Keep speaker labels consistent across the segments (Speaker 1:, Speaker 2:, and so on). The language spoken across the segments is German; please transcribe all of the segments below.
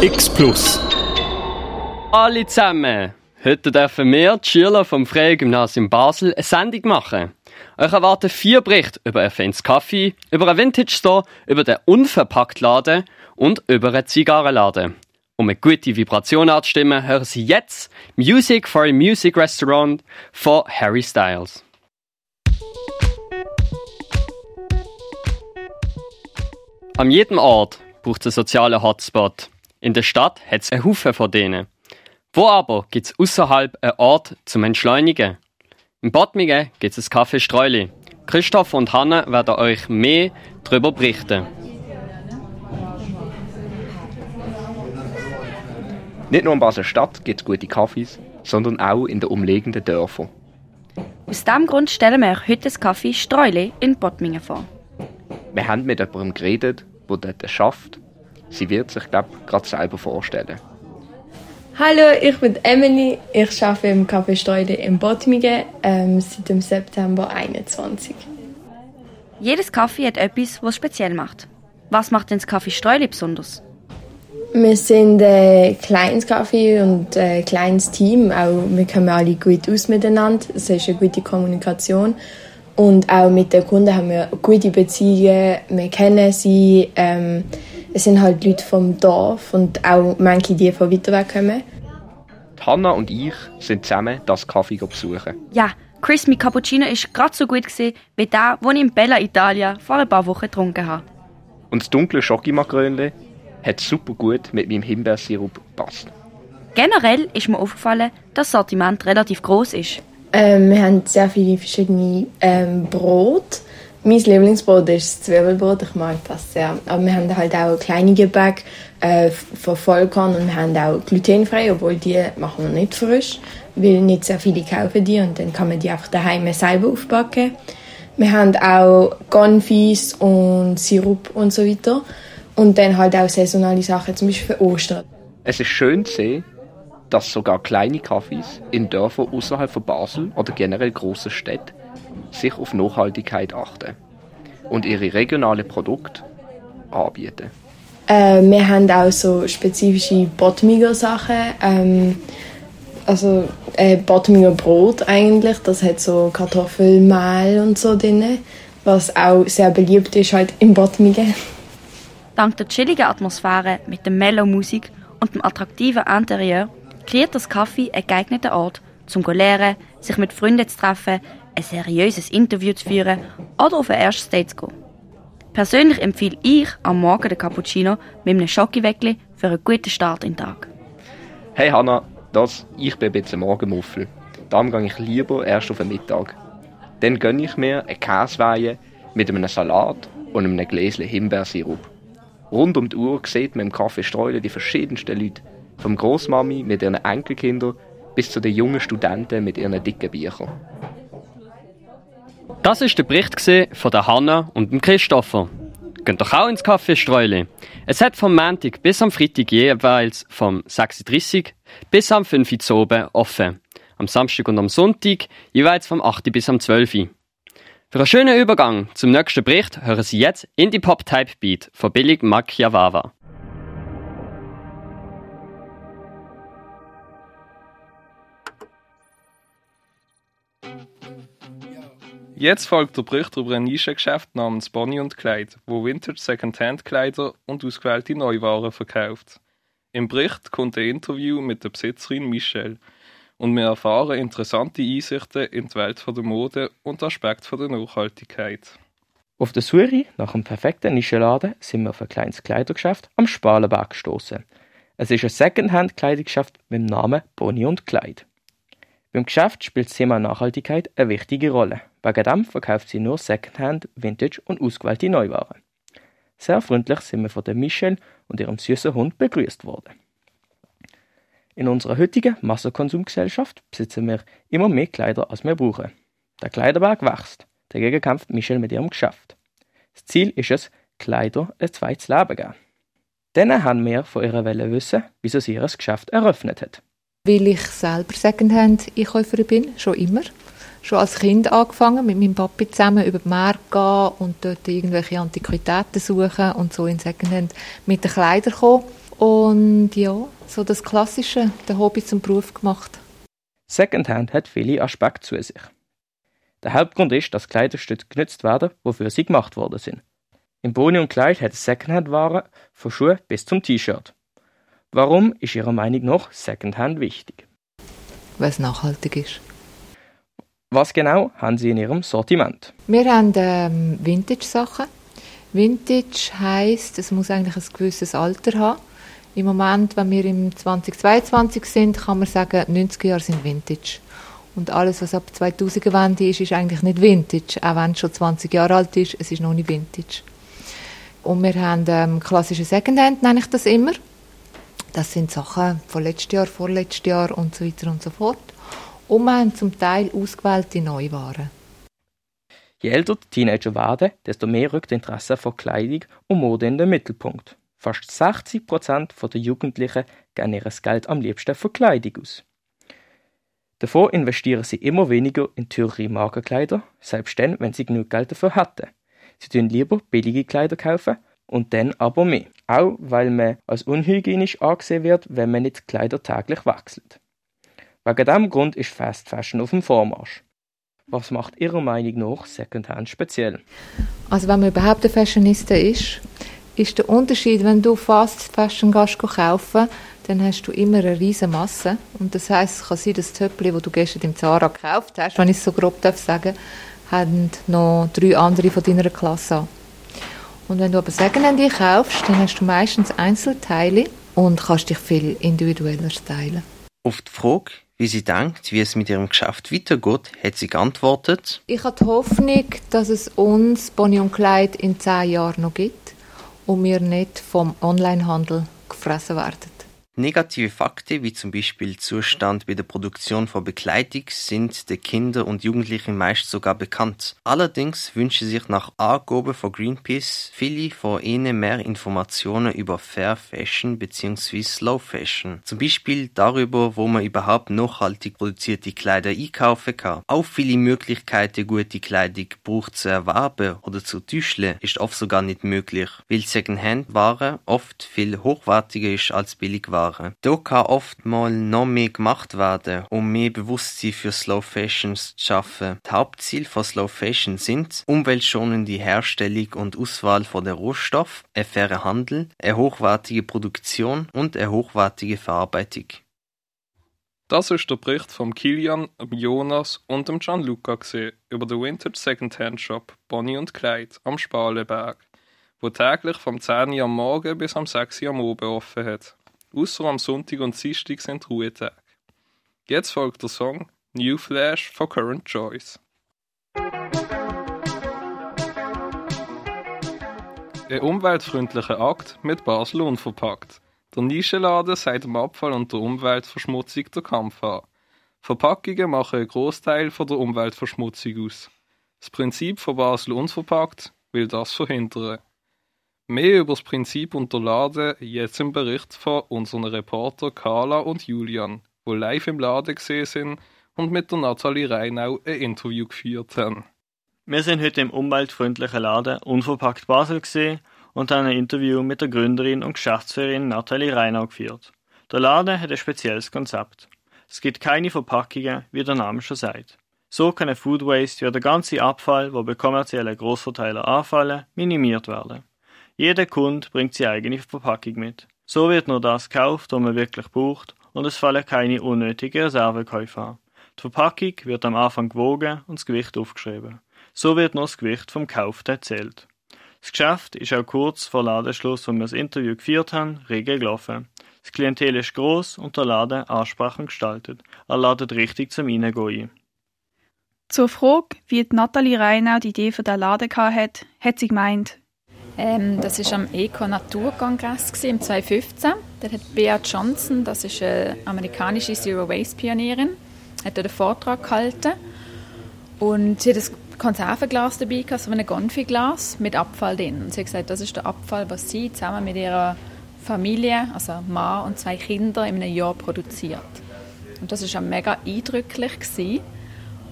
Speaker 1: X Plus.
Speaker 2: Alle zusammen! Heute dürfen wir, die Schüler vom Freien Gymnasium Basel, eine Sendung machen. Euch erwarten vier Berichte über ein feines Kaffee, über einen Vintage Store, über den Unverpacktladen und über einen Zigarrenladen. Um eine gute Vibration anzustimmen, hören Sie jetzt Music for a Music Restaurant von Harry Styles. An jedem Ort braucht es einen sozialen Hotspot. In der Stadt hat es einen Haufen von denen. Wo aber gibt es außerhalb einen Ort zum Entschleunigen? In Bottmingen gibt es ein Café Streuli. Christoph und Hanne werden euch mehr darüber berichten.
Speaker 3: Nicht nur in Basel-Stadt gibt es gute Kaffees, sondern auch in den umliegenden Dörfern.
Speaker 4: Aus diesem Grund stellen wir euch heute das Kaffee Streuli in Bottmingen vor.
Speaker 3: Wir haben mit jemandem geredet, der dort schafft. Sie wird sich, glaube ich, gerade selber vorstellen.
Speaker 5: Hallo, ich bin Emily. Ich arbeite im Café Streude in Bottmingen ähm, seit dem September 21.
Speaker 4: Jedes Kaffee hat etwas, was es speziell macht. Was macht denn das Kaffee Streuli besonders?
Speaker 5: Wir sind ein kleines Café und ein kleines Team. Auch wir kommen alle gut aus miteinander. Es ist eine gute Kommunikation. Und auch mit den Kunden haben wir gute Beziehungen. Wir kennen sie. Ähm, es sind halt Leute vom Dorf und auch manche, die von weiter weg kommen.
Speaker 3: Hanna und ich sind zusammen das Kaffee besuchen.
Speaker 4: Ja, Crispy Cappuccino ist gerade so gut gewesen, wie der, den ich in Bella Italia vor ein paar Wochen getrunken habe.
Speaker 3: Und das dunkle Schokimakrönle hat super gut mit meinem Himbeersirup gepasst.
Speaker 4: Generell ist mir aufgefallen, dass das Sortiment relativ groß ist.
Speaker 5: Ähm, wir haben sehr viele verschiedene ähm, Brot. Mein Lieblingsbrot ist das Zwiebelbrot, ich mag das sehr. Aber wir haben halt auch kleine Gebäck äh, von Vollkorn und wir haben auch glutenfrei, obwohl die machen wir nicht frisch, weil nicht sehr viele kaufen die und dann kann man die einfach daheim selber aufbacken. Wir haben auch Confis und Sirup und so weiter. Und dann halt auch saisonale Sachen, zum Beispiel für Ostern.
Speaker 3: Es ist schön zu sehen, dass sogar kleine Cafés in Dörfern außerhalb von Basel oder generell grossen Städten sich auf Nachhaltigkeit achten und ihre regionalen Produkte anbieten.
Speaker 5: Äh, wir haben auch so spezifische Botmiger Sachen. Ähm, also äh, Botmiger Brot eigentlich. Das hat so Kartoffelmehl und so drin. Was auch sehr beliebt ist halt im Botmigen.
Speaker 4: Dank der chilligen Atmosphäre mit der Mellow-Musik und dem attraktiven Interieur kreiert das Kaffee einen geeigneten Ort, zum zu lernen, sich mit Freunden zu treffen, ein seriöses Interview zu führen oder auf ein erstes Date zu gehen. Persönlich empfehle ich am Morgen den Cappuccino mit einem Schokiweckli für einen guten Start in den Tag.
Speaker 3: Hey Hanna, das, ich bin ein bisschen Morgenmuffel. Darum gehe ich lieber erst auf den Mittag. Dann gönne ich mir eine Käseweihe mit einem Salat und einem Gläschen Himbeersirup. Rund um die Uhr sieht man im Café Streulen die verschiedensten Leute. Vom Großmami mit ihren Enkelkindern bis zu den jungen Studenten mit ihren dicken Büchern.
Speaker 2: Das ist der Bericht von der Hanna und dem Christopher. Geht doch auch ins Café Streuli. Es hat vom Montag bis am Freitag jeweils vom 6.30 bis am 5 Uhr oben offen. Am Samstag und am Sonntag jeweils vom 8 bis am 12 Uhr. Für einen schönen Übergang zum nächsten Bericht hören Sie jetzt Indie Pop Type Beat von Billig Makiawawa.
Speaker 6: Jetzt folgt der Bericht über ein Nischengeschäft namens Bonnie und Kleid, wo Vintage Secondhand-Kleider und ausgewählte Neuwaren verkauft. Im Bericht kommt ein Interview mit der Besitzerin Michelle und wir erfahren interessante Einsichten in die Welt der Mode und Aspekte der Nachhaltigkeit.
Speaker 7: Auf der Suche nach einem perfekten Nischenladen sind wir auf ein kleines Kleidergeschäft am Spalenberg gestoßen. Es ist ein Secondhand-Kleidungsgeschäft mit dem Namen Bonnie und Kleid. Beim Geschäft spielt das Thema Nachhaltigkeit eine wichtige Rolle. Wegen dem verkauft sie nur Secondhand, Vintage und ausgewählte Neuwaren. Sehr freundlich sind wir von der Michelle und ihrem süßen Hund begrüßt worden. In unserer heutigen Massenkonsumgesellschaft besitzen wir immer mehr Kleider, als wir brauchen. Der Kleiderberg wächst. Dagegen kämpft Michelle mit ihrem Geschäft. Das Ziel ist es, Kleider ein zweites Leben geben. Dann haben wir von ihrer Welle wissen, wieso sie ihr Geschäft eröffnet hat.
Speaker 8: Weil ich selber Secondhand-Einkäuferin bin, schon immer. Schon als Kind angefangen, mit meinem Papi zusammen über die Märkte gehen und dort irgendwelche Antiquitäten suchen und so in Secondhand mit den Kleidern kommen. Und ja, so das Klassische, der Hobby zum Beruf gemacht.
Speaker 7: Secondhand hat viele Aspekte zu sich. Der Hauptgrund ist, dass Kleiderstücke genutzt werden, wofür sie gemacht worden sind. Im Boni und Kleid hat es Secondhand-Waren von Schuhen bis zum T-Shirt. Warum ist Ihrer Meinung nach Secondhand wichtig?
Speaker 8: Weil es nachhaltig ist.
Speaker 7: Was genau haben Sie in Ihrem Sortiment?
Speaker 8: Wir haben ähm, Vintage-Sachen. Vintage heisst, es muss eigentlich ein gewisses Alter haben. Im Moment, wenn wir im 2022 sind, kann man sagen, 90 Jahre sind Vintage. Und alles, was ab 2000 Wende ist, ist eigentlich nicht Vintage. Auch wenn es schon 20 Jahre alt ist, es ist noch nicht Vintage. Und wir haben ähm, klassische Secondhand, nenne ich das immer. Das sind Sachen von letztes Jahr, vorletztes Jahr und so weiter und so fort. Und wir haben zum Teil ausgewählte Neuwaren.
Speaker 7: Je älter die Teenager werden, desto mehr rückt Interesse vor Kleidung und Mode in den Mittelpunkt. Fast 60 Prozent der Jugendlichen geben ihr Geld am liebsten für Kleidung aus. Davor investieren sie immer weniger in teure Markenkleider, selbst dann, wenn sie genug Geld dafür hätten. Sie tun lieber billige Kleider kaufen und dann aber mehr. Auch weil man als unhygienisch angesehen wird, wenn man nicht Kleider täglich wechselt. Wegen diesem Grund ist Fast Fashion auf dem Vormarsch. Was macht Ihrer Meinung nach Secondhand speziell?
Speaker 8: Also wenn man überhaupt ein Fashionista ist, ist der Unterschied, wenn du Fast Fashion gehst kaufen, dann hast du immer eine riesige Masse. Und das heisst, es kann sein, das Töppli, das du gestern im Zara gekauft hast, wenn ich es so grob darf sagen, haben noch drei andere von deiner Klasse an. Und wenn du aber Secondhand kaufst, dann hast du meistens Einzelteile und kannst dich viel individueller stylen.
Speaker 1: Auf die Frage, wie sie denkt, wie es mit ihrem Geschäft weitergeht, hat sie geantwortet.
Speaker 8: Ich habe die Hoffnung, dass es uns Bonnie und Kleid in zehn Jahren noch gibt und wir nicht vom Onlinehandel gefressen werden.
Speaker 1: Negative Fakten wie zum Beispiel Zustand bei der Produktion von Bekleidung sind den Kindern und Jugendlichen meist sogar bekannt. Allerdings wünschen sich nach Angaben von Greenpeace viele von ihnen mehr Informationen über Fair Fashion bzw. Slow Fashion. Zum Beispiel darüber, wo man überhaupt nachhaltig produzierte Kleider einkaufen kann. Auch viele Möglichkeiten, gute Kleidung braucht zu erwerben oder zu täuschen, ist oft sogar nicht möglich, weil Secondhand-Ware oft viel hochwertiger ist als Billigware. Da kann oft mal noch mehr gemacht werden, um mehr Bewusstsein für Slow Fashion zu schaffen. Das Hauptziel von Slow Fashion sind umweltschonende Herstellung und Auswahl von der Rohstoff, ein fairer Handel, eine hochwertige Produktion und eine hochwertige Verarbeitung.
Speaker 6: Das ist der Bericht von Kilian, Jonas und dem Gianluca über den Vintage Secondhand Shop Bonnie und Kleid am Spalenberg, wo täglich vom 10 Uhr am Morgen bis am 6 Uhr am Abend offen hat. Außer am Sonntag und Dienstag sind Ruhetage. Jetzt folgt der Song New Flash von Current Choice. Ein umweltfreundlicher Akt mit Basel unverpackt. Der Nischenladen sagt dem Abfall und der Umweltverschmutzung der Kampf an. Verpackungen machen einen Großteil der Umweltverschmutzung aus. Das Prinzip von Basel unverpackt will das verhindern. Mehr über das Prinzip und der Laden jetzt im Bericht von unseren Reporter Carla und Julian, wo live im Laden gesehen sind und mit der Nathalie Reinau ein Interview geführt haben.
Speaker 9: Wir sind heute im umweltfreundlichen Laden Unverpackt Basel gesehen und haben ein Interview mit der Gründerin und Geschäftsführerin Nathalie Reinau geführt. Der Laden hat ein spezielles Konzept. Es gibt keine Verpackungen, wie der Name schon sagt. So kann ein Food Waste wie der ganze Abfall, wo bei kommerziellen Großverteiler anfallen, minimiert werden. Jeder Kunde bringt seine eigene Verpackung mit. So wird nur das gekauft, was man wirklich braucht und es fallen keine unnötigen Reservekäufe an. Die Verpackung wird am Anfang gewogen und das Gewicht aufgeschrieben. So wird nur das Gewicht vom Kauf erzählt. Das Geschäft ist auch kurz vor Ladenschluss, wo wir das Interview geführt haben, rege gelaufen. Das Klientel ist groß und der Laden ansprechend gestaltet. Er ladet richtig zum Reingehen ein.
Speaker 10: Zur Frage, wie Nathalie Reinau die Idee für den Laden hatte, hat sie gemeint,
Speaker 11: ähm, das war am Eco-Naturkongress im 2015. Da hat Bea Johnson, das ist eine amerikanische Zero-Waste-Pionierin, hat einen Vortrag gehalten. Und sie hat ein Konservenglas dabei, so ein Gonfi-Glas mit Abfall drin. Und sie hat gesagt, das ist der Abfall, was sie zusammen mit ihrer Familie, also Mann und zwei Kinder, in einem Jahr produziert. Und das war mega eindrücklich. Gewesen.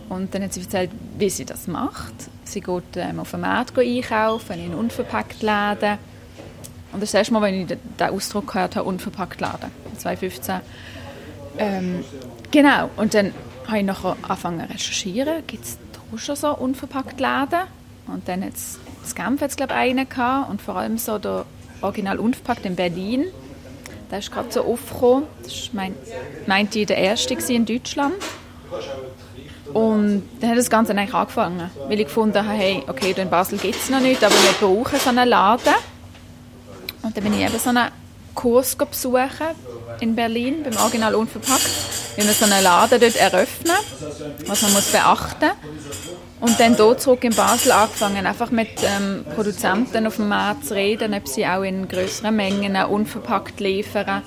Speaker 11: Und dann hat sie erzählt, wie sie das macht. Sie geht ähm, auf dem Markt einkaufen, in unverpackt Läden. Und das erste Mal, wenn ich den Ausdruck gehört habe, unverpackt laden, 2015. Ähm, genau, und dann habe ich nachher angefangen zu recherchieren, gibt es schon so unverpackt Laden? Und dann hat es Genf jetzt, glaube ich, einen gehabt und vor allem so der Original Unverpackt in Berlin. Der ist gerade so aufgekommen. Das war, mein, meinte ich, der erste in Deutschland. Und dann hat das Ganze eigentlich angefangen, weil ich gefunden habe, hey, okay, in Basel gibt es noch nicht, aber wir brauchen so einen Laden. Und dann bin ich eben so einen Kurs besuchen in Berlin, beim Original Unverpackt, wie man so einen Laden dort eröffnen, was man muss beachten und dann hier zurück in Basel angefangen, einfach mit ähm, Produzenten auf dem Markt zu reden, ob sie auch in größeren Mengen unverpackt liefern.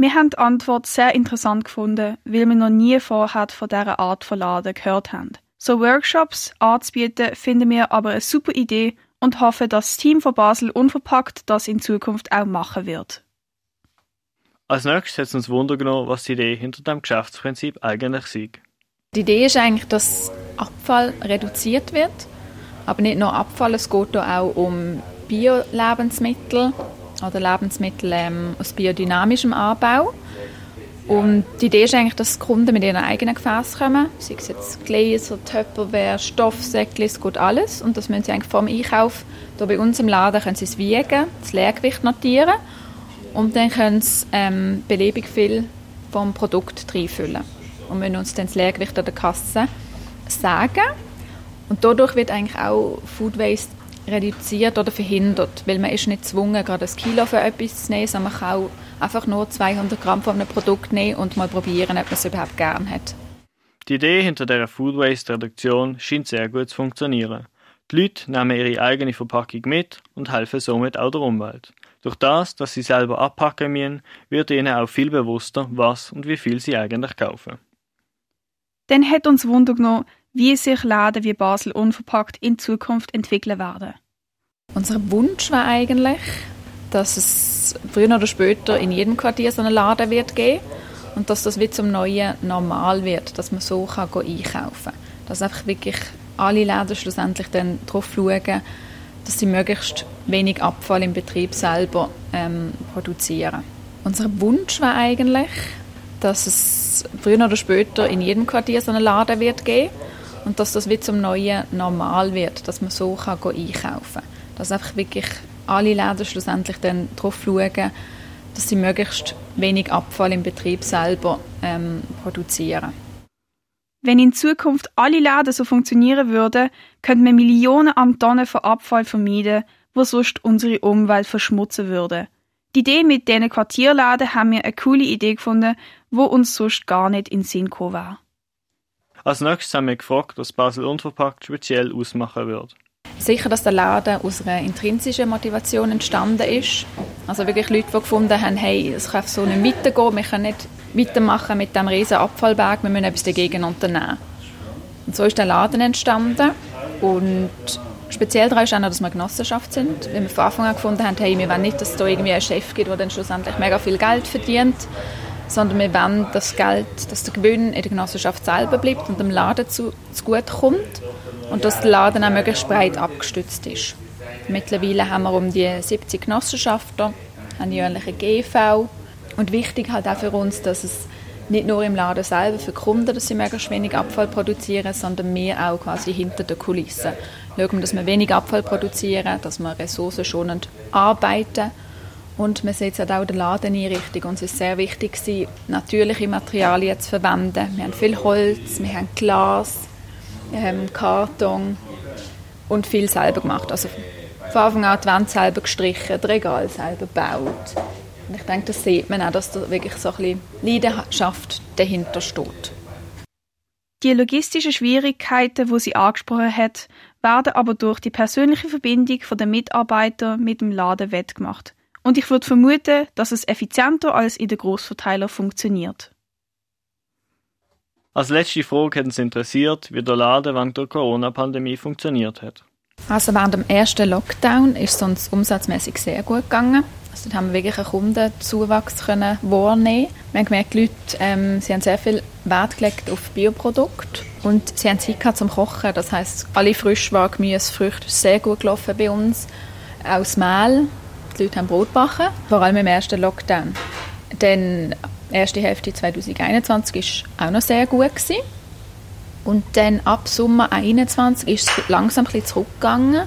Speaker 10: Wir haben die Antwort sehr interessant gefunden, weil wir noch nie vorher von dieser Art von Laden gehört haben. So Workshops anzubieten, finden wir aber eine super Idee und hoffen, dass das Team von Basel Unverpackt das in Zukunft auch machen wird.
Speaker 9: Als nächstes hat es uns Wunder genommen, was die Idee hinter dem Geschäftsprinzip eigentlich ist.
Speaker 11: Die Idee ist eigentlich, dass Abfall reduziert wird, aber nicht nur Abfall, es geht auch um Bio-Lebensmittel oder Lebensmittel ähm, aus biodynamischem Anbau. Und die Idee ist eigentlich, dass Kunden mit ihren eigenen Gefäßen kommen, sei es jetzt Gläser, Tupperware, Stoffsäckchen, es geht alles. Und das müssen sie eigentlich vor dem Einkauf hier bei uns im Laden können sie es wiegen, das Leergewicht notieren und dann können sie ähm, beliebig viel vom Produkt reinfüllen. Und müssen uns dann das Leergewicht an der Kasse sagen. Und dadurch wird eigentlich auch Food Waste reduziert oder verhindert, weil man ist nicht gezwungen, gerade ein Kilo für etwas zu nehmen, sondern man kann auch einfach nur 200 Gramm von einem Produkt nehmen und mal probieren, ob man es überhaupt gern hat.
Speaker 9: Die Idee hinter der Food Waste Reduktion scheint sehr gut zu funktionieren. Die Leute nehmen ihre eigene Verpackung mit und helfen somit auch der Umwelt. Durch das, dass sie selber abpacken müssen, wird ihnen auch viel bewusster, was und wie viel sie eigentlich kaufen.
Speaker 10: Dann hat uns Wunder genommen, wie sich Läden wie Basel unverpackt in Zukunft entwickeln werden.
Speaker 11: Unser Wunsch war eigentlich, dass es früher oder später in jedem Quartier so einen Laden wird geben und dass das wie zum neuen Normal wird, dass man so kann einkaufen kann. Dass einfach wirklich alle Läden schlussendlich dann darauf schauen, dass sie möglichst wenig Abfall im Betrieb selber ähm, produzieren. Unser Wunsch war eigentlich, dass es früher oder später in jedem Quartier so einen Laden wird geben und dass das wie zum neuen Normal wird, dass man so kann einkaufen kann. Dass einfach wirklich alle Läden schlussendlich dann darauf schauen, dass sie möglichst wenig Abfall im Betrieb selber ähm, produzieren.
Speaker 10: Wenn in Zukunft alle Läden so funktionieren würden, könnte man Millionen an Tonnen von Abfall vermeiden, wo sonst unsere Umwelt verschmutzen würde. Die Idee mit diesen Quartierläden haben wir eine coole Idee gefunden, wo uns sonst gar nicht in den Sinn gekommen wäre.
Speaker 9: Als nächstes haben wir gefragt, was Basel Unverpackt speziell ausmachen würde.
Speaker 11: Sicher, dass der Laden aus einer intrinsischen Motivation entstanden ist. Also wirklich Leute, die gefunden haben, hey, es kann so nicht weitergehen, wir können nicht weitermachen mit diesem riesen Abfallberg, wir müssen etwas dagegen unternehmen. Und so ist der Laden entstanden und speziell daran ist auch noch, dass wir Genossenschaft sind, weil wir von Anfang an gefunden haben, hey, wir wollen nicht, dass es da irgendwie einen Chef gibt, der dann schlussendlich mega viel Geld verdient, sondern wir wollen das Geld, dass der Gewinn in der Genossenschaft selber bleibt und dem Laden zu, zugute kommt und dass der Laden auch möglichst breit abgestützt ist. Mittlerweile haben wir um die 70 Genossenschaften, eine jährliche GV und wichtig halt auch für uns, dass es nicht nur im Laden selber für die Kunden, dass sie möglichst wenig Abfall produzieren, sondern wir auch quasi hinter den Kulissen. Schauen, dass wir wenig Abfall produzieren, dass wir ressourcenschonend arbeiten und wir setzen auch die Ladeneinrichtung. Uns ist sehr wichtig, natürliche Materialien zu verwenden. Wir haben viel Holz, wir haben Glas, ähm, Karton und viel selber gemacht. Also von Anfang an die Wand selber gestrichen, das Regal selber gebaut. Und ich denke, das sieht man auch, dass da wirklich so ein bisschen Leidenschaft dahinter steht.
Speaker 10: Die logistischen Schwierigkeiten, die sie angesprochen hat, werden aber durch die persönliche Verbindung der Mitarbeiter mit dem Laden wettgemacht. Und ich würde vermuten, dass es effizienter als in den Großverteiler funktioniert.
Speaker 9: Als letzte Frage hat uns interessiert, wie der Laden während der Corona-Pandemie funktioniert hat.
Speaker 11: Also während dem ersten Lockdown ist es uns umsatzmäßig sehr gut gegangen. Also haben wir wirklich einen Kundenzuwachs können wahrnehmen. Wir haben gemerkt, die Leute ähm, sie haben sehr viel Wert gelegt auf Bioprodukte und sie haben Zeit gehabt zum Kochen. Das heißt, alle Frischware, Gemüse, Früchte sehr gut gelaufen bei uns. Auch das Mehl, die Leute haben Brot backen, vor allem im ersten Lockdown. Die erste Hälfte 2021 war auch noch sehr gut. Gewesen. Und dann ab Sommer 2021 ist es langsam ein bisschen zurückgegangen.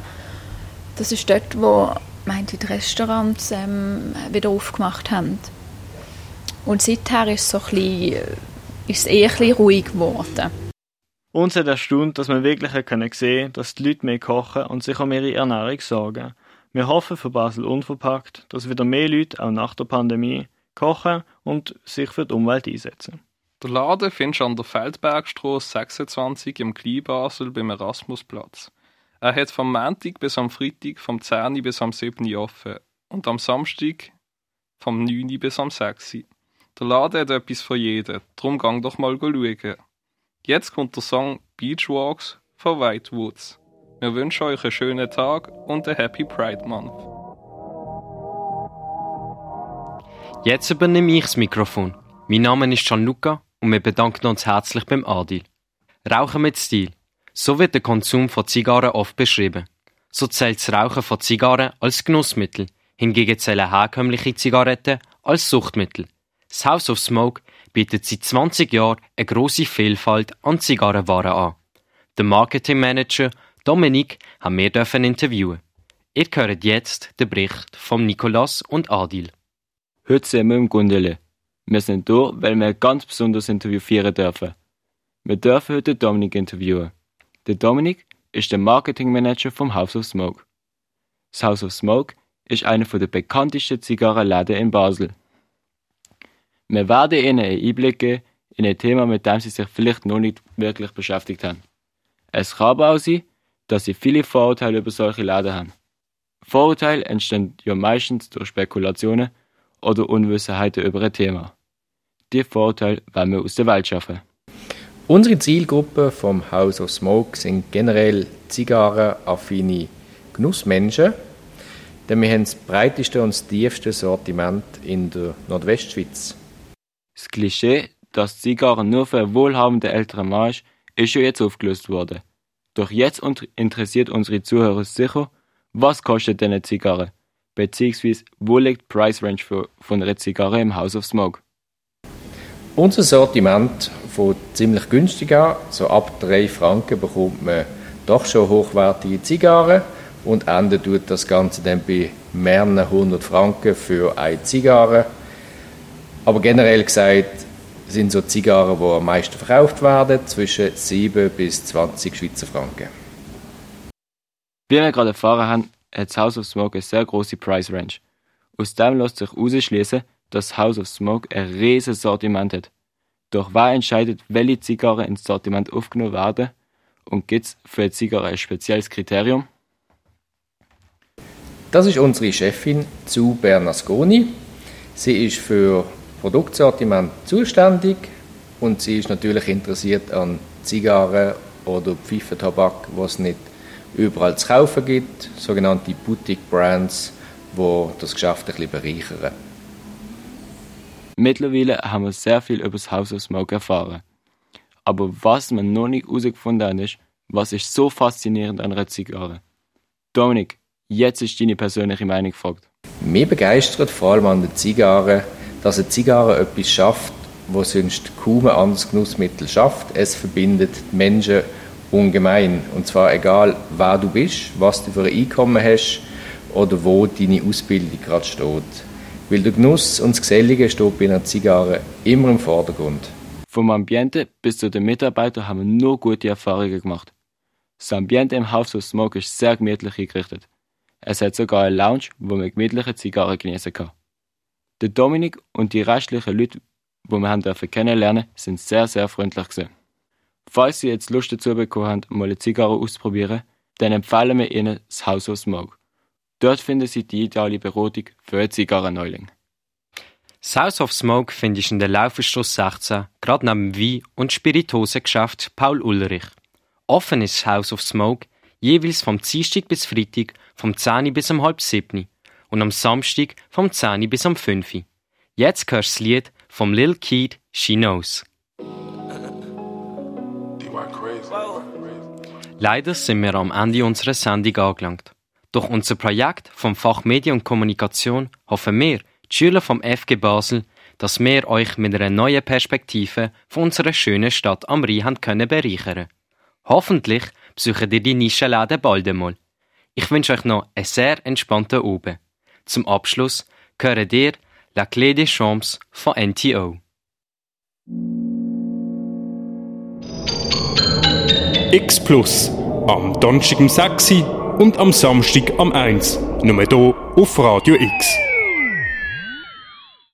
Speaker 11: Das ist dort, wo meinte, die Restaurants ähm, wieder aufgemacht haben. Und seither ist es, so ein bisschen, äh, ist es eher ein bisschen ruhig geworden.
Speaker 9: Uns hat erstaunt, dass wir wirklich können sehen dass die Leute mehr kochen und sich um ihre Ernährung sorgen. Wir hoffen für Basel unverpackt, dass wieder mehr Leute auch nach der Pandemie kochen und sich für die Umwelt einsetzen.
Speaker 6: Der Laden findest du an der Feldbergstraße 26 im Kleinbasel beim Erasmusplatz. Er hat vom Montag bis am Freitag vom 10 bis am 7 offen und am Samstag vom 9 bis am 6. Der Laden hat etwas für jeden, drum gang doch mal schauen. Jetzt kommt der Song Beachwalks von Whitewoods. Wir wünschen euch einen schönen Tag und einen Happy Pride Month.
Speaker 2: Jetzt übernehme ich das Mikrofon. Mein Name ist Gianluca und wir bedanken uns herzlich beim Adil. Rauchen mit Stil. So wird der Konsum von Zigarren oft beschrieben. So zählt das Rauchen von Zigarren als Genussmittel, hingegen zählen herkömmliche Zigaretten als Suchtmittel. Das House of Smoke bietet seit 20 Jahren eine grosse Vielfalt an Zigarrenwaren an. Der Marketingmanager Dominik haben wir dürfen interviewen. Ihr hört jetzt den Bericht von Nicolas und Adil.
Speaker 12: Heute sind wir im Gundele. Wir sind hier, weil wir ein ganz besonderes Interview führen dürfen. Wir dürfen heute Dominik interviewen. Der Dominik ist der Marketingmanager vom House of Smoke. Das House of Smoke ist einer der bekanntesten Zigarrenläden in Basel. Wir werden Ihnen einen Einblick geben in ein Thema, mit dem Sie sich vielleicht noch nicht wirklich beschäftigt haben. Es kann aber auch sein, dass Sie viele Vorurteile über solche Läden haben. Vorurteile entstehen ja meistens durch Spekulationen oder Unwissenheiten über ein Thema. Die Vorurteile wollen wir aus der Welt schaffen.
Speaker 13: Unsere Zielgruppe vom House of Smoke sind generell zigarrenaffine Genussmenschen, denn wir haben das breiteste und das tiefste Sortiment in der Nordwestschweiz.
Speaker 12: Das Klischee, dass Zigarren nur für einen wohlhabenden älteren Mann ist, ist schon jetzt aufgelöst worden. Doch jetzt interessiert unsere Zuhörer sicher, was kostet denn eine Zigarre? Beziehungsweise, wo liegt Price Range für, von einer Zigarre im House of Smoke?
Speaker 13: Unser Sortiment von ziemlich günstig an, so ab 3 Franken bekommt man doch schon hochwertige Zigarren und endet tut das Ganze dann bei mehreren hundert Franken für eine Zigarre. Aber generell gesagt sind so Zigarren, die am meisten verkauft werden, zwischen 7 bis 20 Schweizer Franken.
Speaker 12: Wie wir gerade erfahren haben, hat das House of Smoke eine sehr große Price Range. Aus dem lässt sich herausschließen, dass das House of Smoke ein riesiges Sortiment hat. Doch wer entscheidet, welche Zigarren ins Sortiment aufgenommen werden? Und gibt es für eine Zigarre ein spezielles Kriterium?
Speaker 13: Das ist unsere Chefin Zu Bernasconi. Sie ist für Produktsortiment zuständig und sie ist natürlich interessiert an Zigarren oder Pfeifentabak, was es nicht überall zu kaufen gibt, sogenannte Boutique Brands, wo das Geschäft ein bisschen bereichern.
Speaker 12: Mittlerweile haben wir sehr viel über das House of Smoke erfahren. Aber was wir noch nicht herausgefunden haben, ist, was ist so faszinierend an einer Zigarre? Dominik, jetzt ist deine persönliche Meinung gefragt.
Speaker 13: Mir begeistert vor allem an der Zigarre, dass eine Zigarre etwas schafft, was sonst kaum ein anderes Genussmittel schafft. Es verbindet die Menschen ungemein. Und zwar egal, wer du bist, was du für ein Einkommen hast oder wo deine Ausbildung gerade steht. Weil der Genuss und das Gesellige steht bei einer Zigarre immer im Vordergrund.
Speaker 12: Vom Ambiente bis zu den Mitarbeitern haben wir nur gute Erfahrungen gemacht. Das Ambiente im House of Smoke ist sehr gemütlich eingerichtet. Es hat sogar eine Lounge, wo man gemütliche Zigarren genießen kann. Der Dominik und die restlichen Leute, die wir haben dürfen kennenlernen, sind sehr, sehr freundlich gewesen. Falls Sie jetzt Lust dazu bekommen haben, mal eine Zigarre auszuprobieren, dann empfehlen wir Ihnen das House of Smoke. Dort finden Sie die ideale Beratung für einen Zigarrenneuling.
Speaker 2: Das House of Smoke findest du in der Laufenstrasse 16, gerade neben dem Wein- und Spirituosengeschäft Paul Ulrich. Offen ist das House of Smoke jeweils vom Dienstag bis Freitag vom 10 bis um halb 7 und am Samstag vom 10 bis um 5. Jetzt hörst du das Lied vom Lil Keed She Knows. Leider sind wir am Ende unserer Sendung angelangt. Durch unser Projekt vom Fach Medien und Kommunikation hoffen wir, die Schüler vom FG Basel, dass wir euch mit einer neuen Perspektive von unserer schönen Stadt am Rhein haben können bereichern. Hoffentlich besucht ihr die Nischenläden bald einmal. Ich wünsche euch noch einen sehr entspannten Abend. Zum Abschluss hören ihr La Clé des Champs von NTO.
Speaker 14: X Plus. Am Donnerstag um 6 Uhr und am Samstag am 1. Nur hier auf Radio X.